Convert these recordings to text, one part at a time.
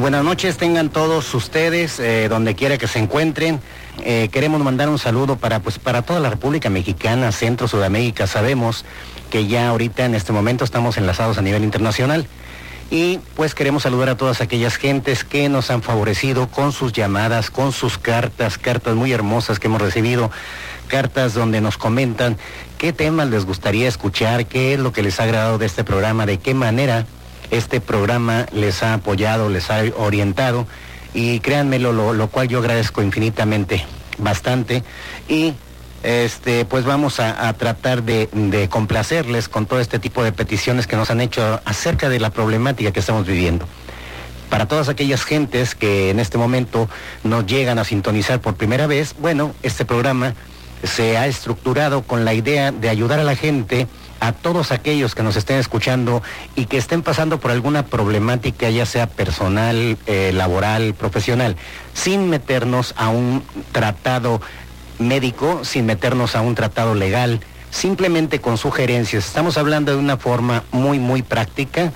Buenas noches, tengan todos ustedes, eh, donde quiera que se encuentren. Eh, queremos mandar un saludo para, pues, para toda la República Mexicana, Centro, Sudamérica. Sabemos que ya ahorita en este momento estamos enlazados a nivel internacional. Y pues queremos saludar a todas aquellas gentes que nos han favorecido con sus llamadas, con sus cartas, cartas muy hermosas que hemos recibido, cartas donde nos comentan qué temas les gustaría escuchar, qué es lo que les ha agradado de este programa, de qué manera este programa les ha apoyado, les ha orientado y créanmelo, lo, cual yo agradezco infinitamente, bastante. Y este, pues vamos a, tratar de, de, complacerles con todo este tipo de peticiones que nos han hecho acerca de la problemática que estamos viviendo. Para todas aquellas gentes que en este momento nos llegan a sintonizar por primera vez, bueno, este programa se ha estructurado con la idea de ayudar a la gente a todos aquellos que nos estén escuchando y que estén pasando por alguna problemática, ya sea personal, eh, laboral, profesional, sin meternos a un tratado médico, sin meternos a un tratado legal, simplemente con sugerencias. Estamos hablando de una forma muy, muy práctica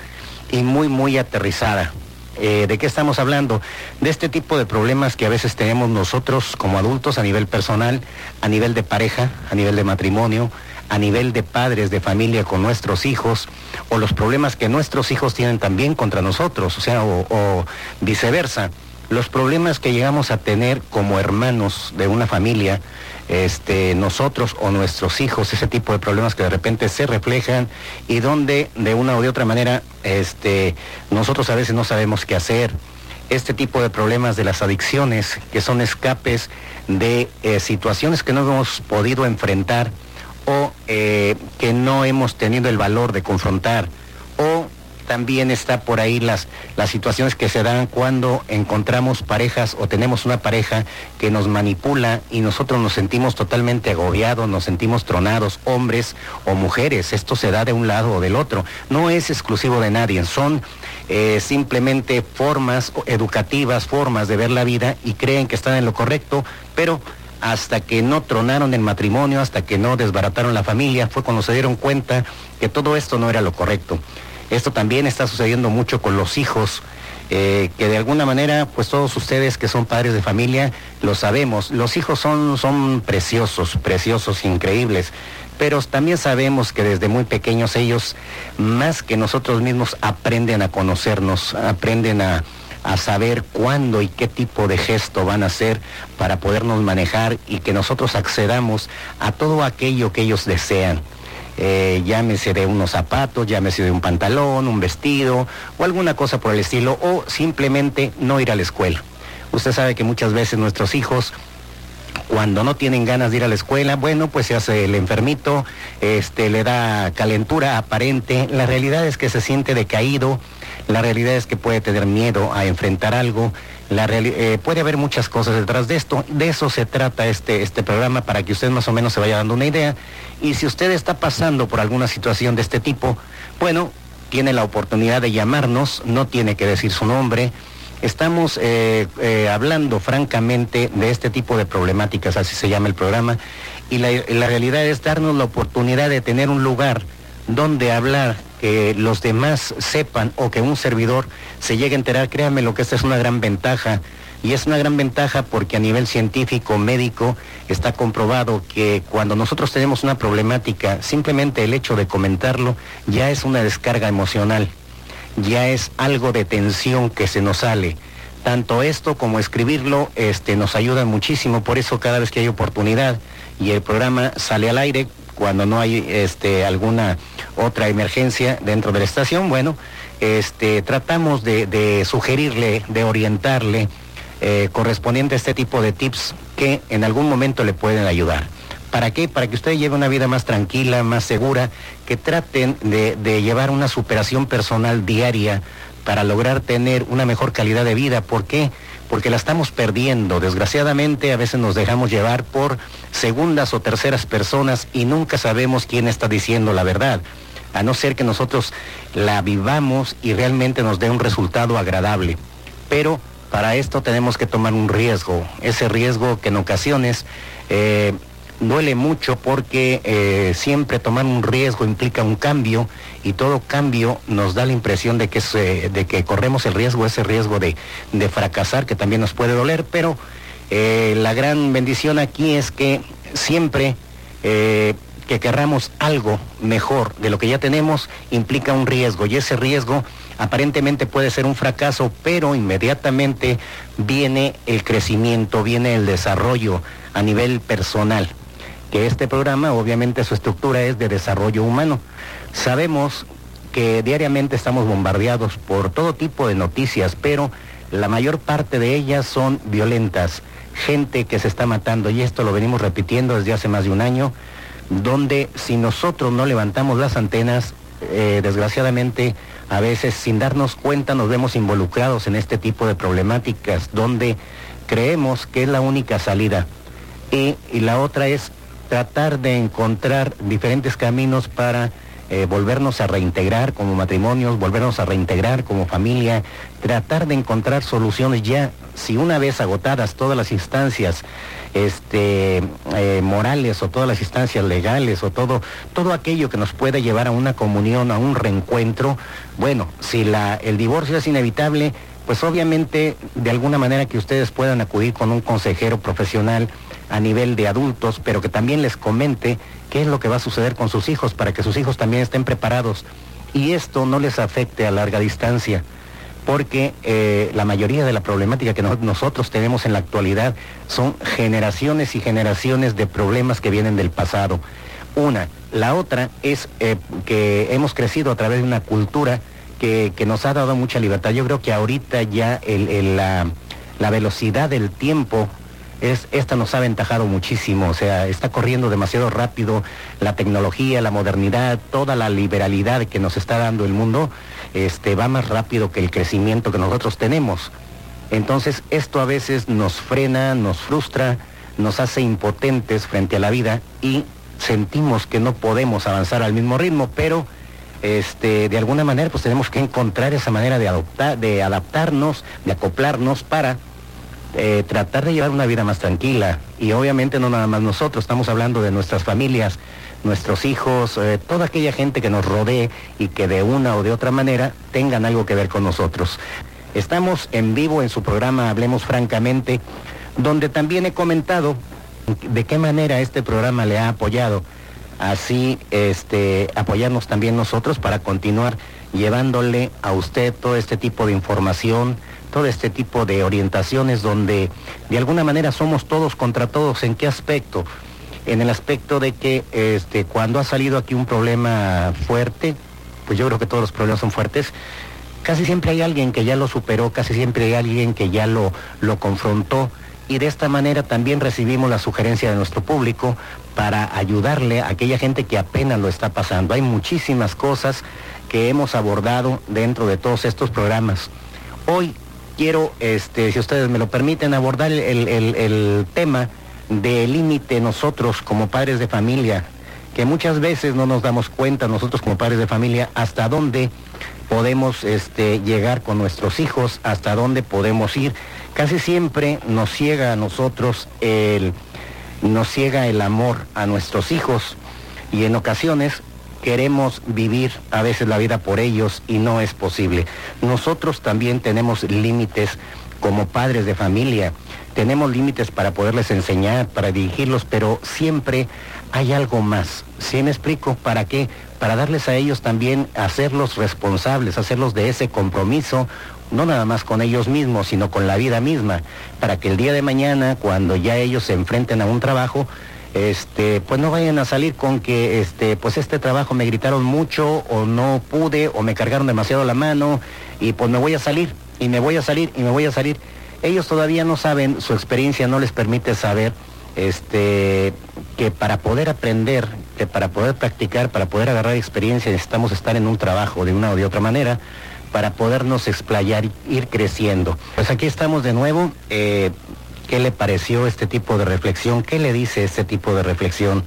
y muy, muy aterrizada. Eh, ¿De qué estamos hablando? De este tipo de problemas que a veces tenemos nosotros como adultos a nivel personal, a nivel de pareja, a nivel de matrimonio, a nivel de padres de familia con nuestros hijos o los problemas que nuestros hijos tienen también contra nosotros, o sea, o, viceversa. Los problemas que llegamos a tener como hermanos de una familia, este, nosotros o nuestros hijos, ese tipo de problemas que de repente se reflejan y donde de una o de otra manera este, nosotros a veces no sabemos qué hacer. Este tipo de problemas de las adicciones, que son escapes de eh, situaciones que no hemos podido enfrentar eh, que no hemos tenido el valor de confrontar o también está por ahí las, las situaciones que se dan cuando encontramos parejas o tenemos una pareja que nos manipula y nosotros nos sentimos totalmente agobiados, nos sentimos tronados, hombres o mujeres. Esto se da de un lado o del otro. No es exclusivo de nadie, son eh, simplemente formas educativas, formas de ver la vida y creen que están en lo correcto, pero hasta que no tronaron el matrimonio, hasta que no desbarataron la familia, fue cuando se dieron cuenta que todo esto no era lo correcto. Esto también está sucediendo mucho con los hijos, eh, que de alguna manera, pues todos ustedes que son padres de familia, lo sabemos, los hijos son, son preciosos, preciosos, increíbles, pero también sabemos que desde muy pequeños ellos, más que nosotros mismos, aprenden a conocernos, aprenden a, a saber cuándo y qué tipo de gesto van a hacer para podernos manejar y que nosotros accedamos a todo aquello que ellos desean. Eh, llámese de unos zapatos, llámese de un pantalón, un vestido o alguna cosa por el estilo, o simplemente no ir a la escuela. Usted sabe que muchas veces nuestros hijos cuando no tienen ganas de ir a la escuela, bueno, pues se hace el enfermito, este, le da calentura aparente. La realidad es que se siente decaído, la realidad es que puede tener miedo a enfrentar algo. La eh, puede haber muchas cosas detrás de esto. De eso se trata este, este programa para que usted más o menos se vaya dando una idea. Y si usted está pasando por alguna situación de este tipo, bueno, tiene la oportunidad de llamarnos, no tiene que decir su nombre. Estamos eh, eh, hablando francamente de este tipo de problemáticas, así se llama el programa, y la realidad es darnos la oportunidad de tener un lugar donde hablar que los demás sepan o que un servidor se llegue a enterar, créanme lo que esta es una gran ventaja. Y es una gran ventaja porque a nivel científico, médico, está comprobado que cuando nosotros tenemos una problemática, simplemente el hecho de comentarlo ya es una descarga emocional, ya es algo de tensión que se nos sale. Tanto esto como escribirlo este, nos ayuda muchísimo, por eso cada vez que hay oportunidad y el programa sale al aire, cuando no hay este, alguna otra emergencia dentro de la estación, bueno, este, tratamos de, sugerirle, de orientarle eh, correspondiente a este tipo de tips que en algún momento le pueden ayudar. ¿Para qué? Para que usted lleve una vida más tranquila, más segura, que traten de, de llevar una superación personal diaria para lograr tener una mejor calidad de vida. ¿Por qué? Porque la estamos perdiendo. Desgraciadamente a veces nos dejamos llevar por segundas o terceras personas y nunca sabemos quién está diciendo la verdad. A no ser que nosotros la vivamos y realmente nos dé un resultado agradable. Pero para esto tenemos que tomar un riesgo. Ese riesgo que en ocasiones eh, duele mucho porque eh, siempre tomar un riesgo implica un cambio y todo cambio nos da la impresión de que, de que corremos el riesgo, ese riesgo de, fracasar que también nos puede doler, pero eh, la gran bendición aquí es que siempre eh, que querramos algo mejor de lo que ya tenemos implica un riesgo y ese riesgo aparentemente puede ser un fracaso, pero inmediatamente viene el crecimiento, viene el desarrollo a nivel personal que este programa obviamente su estructura es de desarrollo humano. Sabemos que diariamente estamos bombardeados por todo tipo de noticias, pero la mayor parte de ellas son violentas, gente que se está matando y esto lo venimos repitiendo desde hace más de un año, donde si nosotros no levantamos las antenas, eh, desgraciadamente a veces sin darnos cuenta nos vemos involucrados en este tipo de problemáticas donde creemos que es la única salida. y la otra es tratar de encontrar diferentes caminos para eh, volvernos a reintegrar como matrimonios, volvernos a reintegrar como familia, tratar de encontrar soluciones ya, si una vez agotadas todas las instancias este, eh, morales o todas las instancias legales o todo, todo aquello que nos pueda llevar a una comunión, a un reencuentro, bueno, si la, el divorcio es inevitable, pues obviamente de alguna manera que ustedes puedan acudir con un consejero profesional, a nivel de adultos, pero que también les comente qué es lo que va a suceder con sus hijos para que sus hijos también estén preparados y esto no les afecte a larga distancia, porque eh, la mayoría de la problemática que nosotros tenemos en la actualidad son generaciones y generaciones de problemas que vienen del pasado. Una. La otra es eh, que hemos crecido a través de una cultura que, nos ha dado mucha libertad. Yo creo que ahorita ya la, la velocidad del tiempo esta nos ha aventajado muchísimo, o sea, está corriendo demasiado rápido la tecnología, la modernidad, toda la liberalidad que nos está dando el mundo, este, va más rápido que el crecimiento que nosotros tenemos. Entonces, esto a veces nos frena, nos frustra, nos hace impotentes frente a la vida y sentimos que no podemos avanzar al mismo ritmo, pero este, de alguna manera pues tenemos que encontrar esa manera de, adoptar, de adaptarnos, de acoplarnos para eh, tratar de llevar una vida más tranquila. Y obviamente no nada más nosotros, estamos hablando de nuestras familias, nuestros hijos, eh, toda aquella gente que nos rodee y que de una o de otra manera tengan algo que ver con nosotros. Estamos en vivo en su programa Hablemos Francamente, donde también he comentado de qué manera este programa le ha apoyado. Así, este, apoyarnos también nosotros para continuar llevándole a usted todo este tipo de información, todo este tipo de orientaciones donde de alguna manera somos todos contra todos. ¿En qué aspecto? En el aspecto de que este, cuando ha salido aquí un problema fuerte, pues yo creo que todos los problemas son fuertes, casi siempre hay alguien que ya lo superó, casi siempre hay alguien que ya lo, lo confrontó y de esta manera también recibimos la sugerencia de nuestro público para ayudarle a aquella gente que apenas lo está pasando. Hay muchísimas cosas que hemos abordado dentro de todos estos programas. Hoy quiero, este, si ustedes me lo permiten, abordar el, tema del límite nosotros como padres de familia, que muchas veces no nos damos cuenta nosotros como padres de familia hasta dónde podemos este, llegar con nuestros hijos, hasta dónde podemos ir. Casi siempre nos ciega a nosotros el, nos ciega el amor a nuestros hijos y en ocasiones queremos vivir a veces la vida por ellos y no es posible. Nosotros también tenemos límites como padres de familia, tenemos límites para poderles enseñar, para dirigirlos, pero siempre hay algo más. ¿Sí me explico? ¿Para qué? Para darles a ellos también, hacerlos responsables, hacerlos de ese compromiso, no nada más con ellos mismos, sino con la vida misma, para que el día de mañana, cuando ya ellos se enfrenten a un trabajo, este, pues no vayan a salir con que, este, pues este trabajo me gritaron mucho o no pude o me cargaron demasiado la mano y pues me voy a salir y me voy a salir y me voy a salir. Ellos todavía no saben, su experiencia no les permite saber, este, que para poder aprender, que para poder practicar, para poder agarrar experiencia necesitamos estar en un trabajo de una o de otra manera para podernos explayar, ir creciendo. Pues aquí estamos de nuevo. Eh, ¿Qué le pareció este tipo de reflexión? ¿Qué le dice este tipo de reflexión?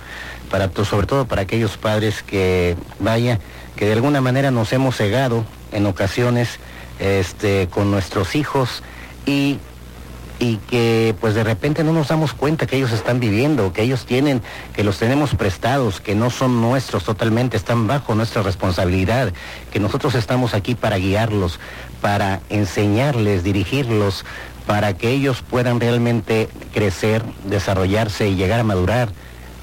Para sobre todo para aquellos padres que, vaya, que de alguna manera nos hemos cegado en ocasiones este, con nuestros hijos y y que pues de repente no nos damos cuenta que ellos están viviendo, que ellos tienen, que los tenemos prestados, que no son nuestros totalmente, están bajo nuestra responsabilidad, que nosotros estamos aquí para guiarlos, para enseñarles, dirigirlos, para que ellos puedan realmente crecer, desarrollarse y llegar a madurar.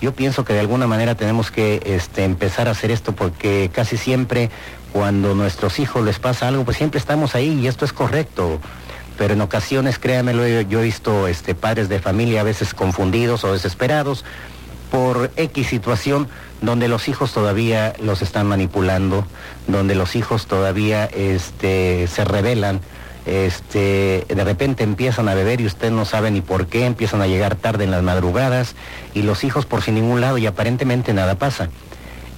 Yo pienso que de alguna manera tenemos que este, empezar a hacer esto porque casi siempre cuando a nuestros hijos les pasa algo, pues siempre estamos ahí y esto es correcto pero en ocasiones, créanmelo, yo he visto este, padres de familia a veces confundidos o desesperados por X situación donde los hijos todavía los están manipulando, donde los hijos todavía este, se rebelan, este, de repente empiezan a beber y usted no sabe ni por qué, empiezan a llegar tarde en las madrugadas y los hijos por sin ningún lado y aparentemente nada pasa.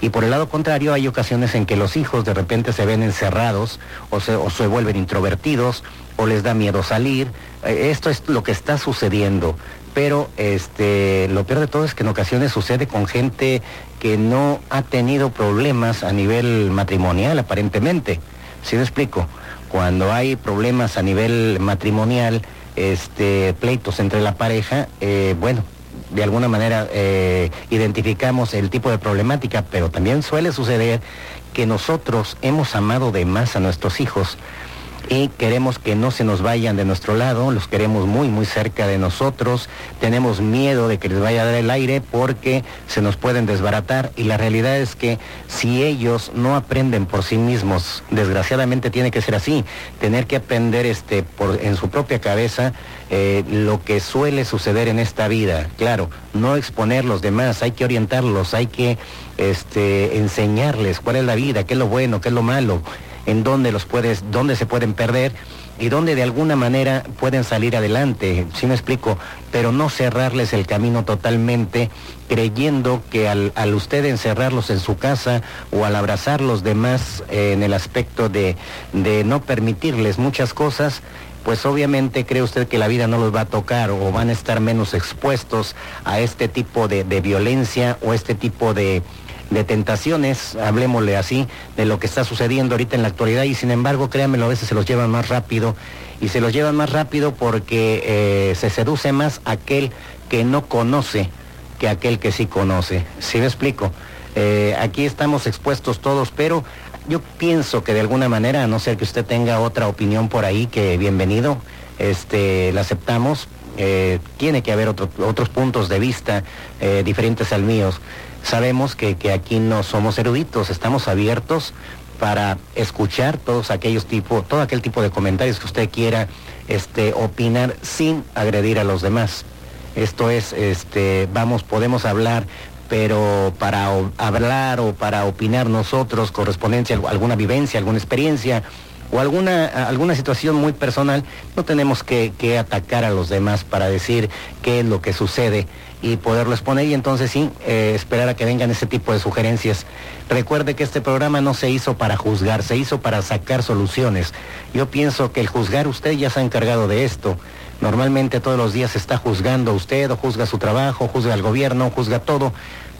Y por el lado contrario hay ocasiones en que los hijos de repente se ven encerrados o se, o se vuelven introvertidos o les da miedo salir. Eh, esto es lo que está sucediendo. Pero este, lo peor de todo es que en ocasiones sucede con gente que no ha tenido problemas a nivel matrimonial, aparentemente. ¿Sí me explico? Cuando hay problemas a nivel matrimonial, este, pleitos entre la pareja, eh, bueno, de alguna manera eh, identificamos el tipo de problemática, pero también suele suceder que nosotros hemos amado de más a nuestros hijos y queremos que no se nos vayan de nuestro lado, los queremos muy, muy cerca de nosotros, tenemos miedo de que les vaya a dar el aire porque se nos pueden desbaratar y la realidad es que si ellos no aprenden por sí mismos, desgraciadamente tiene que ser así, tener que aprender este, por, en su propia cabeza eh, lo que suele suceder en esta vida. Claro, no exponer los demás, hay que orientarlos, hay que este, enseñarles cuál es la vida, qué es lo bueno, qué es lo malo en dónde los puedes, dónde se pueden perder y dónde de alguna manera pueden salir adelante, si me explico, pero no cerrarles el camino totalmente creyendo que al, usted encerrarlos en su casa o al abrazar los demás eh, en el aspecto de, no permitirles muchas cosas, pues obviamente cree usted que la vida no los va a tocar o van a estar menos expuestos a este tipo de violencia o este tipo de, de tentaciones, hablemosle así, de lo que está sucediendo ahorita en la actualidad y sin embargo, créanmelo, a veces se los llevan más rápido y se los llevan más rápido porque eh, se seduce más aquel que no conoce que aquel que sí conoce. ¿Sí me explico? Eh, aquí estamos expuestos todos, pero yo pienso que de alguna manera, a no ser que usted tenga otra opinión por ahí, que bienvenido, este, la aceptamos. Eh, tiene que haber otros puntos de vista diferentes al mío. Sabemos que, aquí no somos eruditos, estamos abiertos para escuchar todos aquellos tipos, todo aquel tipo de comentarios que usted quiera este, opinar sin agredir a los demás. Esto es, este, vamos, podemos hablar, pero para hablar o para opinar nosotros, correspondencia, alguna vivencia, alguna experiencia o alguna, alguna situación muy personal, no tenemos que, que atacar a los demás para decir qué es lo que sucede y poderlo exponer y entonces sí, eh, esperar a que vengan ese tipo de sugerencias. Recuerde que este programa no se hizo para juzgar, se hizo para sacar soluciones. Yo pienso que el juzgar usted ya se ha encargado de esto. Normalmente todos los días se está juzgando usted o juzga su trabajo, juzga al gobierno, juzga todo.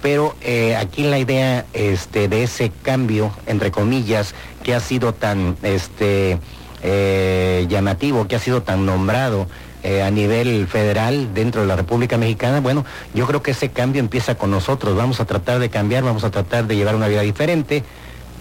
Pero eh, aquí la idea este, de ese cambio, entre comillas, que ha sido tan este, eh, llamativo, que ha sido tan nombrado, eh, a nivel federal dentro de la República Mexicana, bueno, yo creo que ese cambio empieza con nosotros. Vamos a tratar de cambiar, vamos a tratar de llevar una vida diferente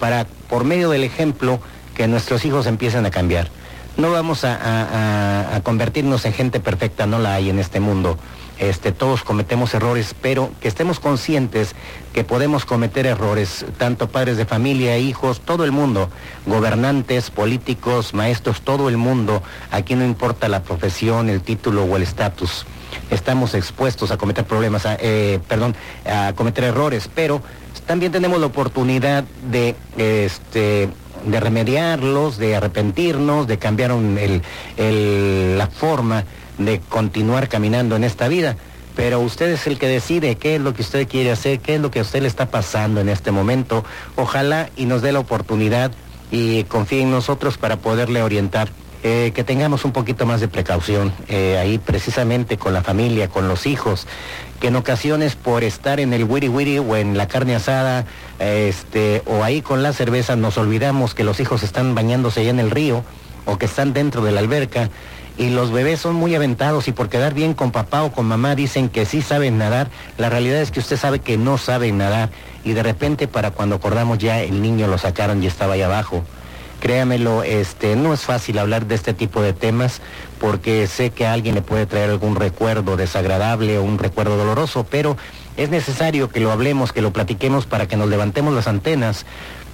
para, por medio del ejemplo, que nuestros hijos empiecen a cambiar. No vamos a, convertirnos en gente perfecta, no la hay en este mundo. Este, todos cometemos errores, pero que estemos conscientes que podemos cometer errores, tanto padres de familia, hijos, todo el mundo, gobernantes, políticos, maestros, todo el mundo, aquí no importa la profesión, el título o el estatus, estamos expuestos a cometer problemas, eh, perdón, a cometer errores, pero también tenemos la oportunidad de, este, de remediarlos, de arrepentirnos, de cambiar la forma de continuar caminando en esta vida. Pero usted es el que decide qué es lo que usted quiere hacer, qué es lo que a usted le está pasando en este momento. Ojalá y nos dé la oportunidad y confíe en nosotros para poderle orientar. Eh, que tengamos un poquito más de precaución eh, ahí precisamente con la familia, con los hijos, que en ocasiones por estar en el wiri wiri o en la carne asada, este, o ahí con la cerveza nos olvidamos que los hijos están bañándose allá en el río o que están dentro de la alberca y los bebés son muy aventados y por quedar bien con papá o con mamá dicen que sí saben nadar, la realidad es que usted sabe que no saben nadar y de repente para cuando acordamos ya el niño lo sacaron y estaba ahí abajo. Créamelo, este, no es fácil hablar de este tipo de temas porque sé que a alguien le puede traer algún recuerdo desagradable o un recuerdo doloroso, pero es necesario que lo hablemos, que lo platiquemos para que nos levantemos las antenas.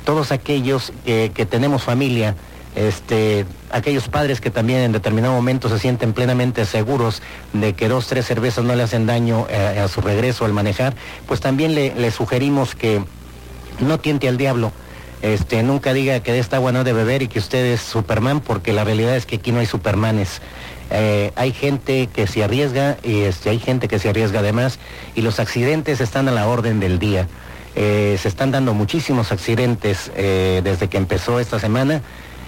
Todos aquellos que, que tenemos familia, este, aquellos padres que también en determinado momento se sienten plenamente seguros de que dos, tres cervezas no le hacen daño eh, a, su regreso al manejar, pues también le, sugerimos que no tiente al diablo. Este, nunca diga que de esta agua no de beber y que usted es Superman, porque la realidad es que aquí no hay Supermanes. Eh, hay gente que se arriesga y este, hay gente que se arriesga además y los accidentes están a la orden del día. Eh, se están dando muchísimos accidentes desde que empezó esta semana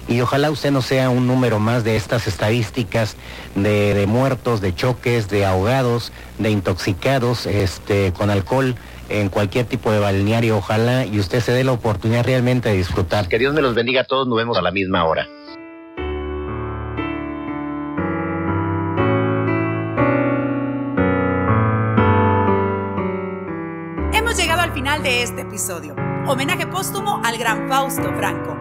y ojalá usted no sea un número más de estas estadísticas de, muertos, de choques, de ahogados, de intoxicados este, con alcohol en cualquier tipo de balneario, ojalá y usted se dé la oportunidad realmente de disfrutar. Que Dios me los bendiga a todos, nos vemos a la misma hora. Hemos llegado al final de este episodio. Homenaje póstumo al gran Fausto Franco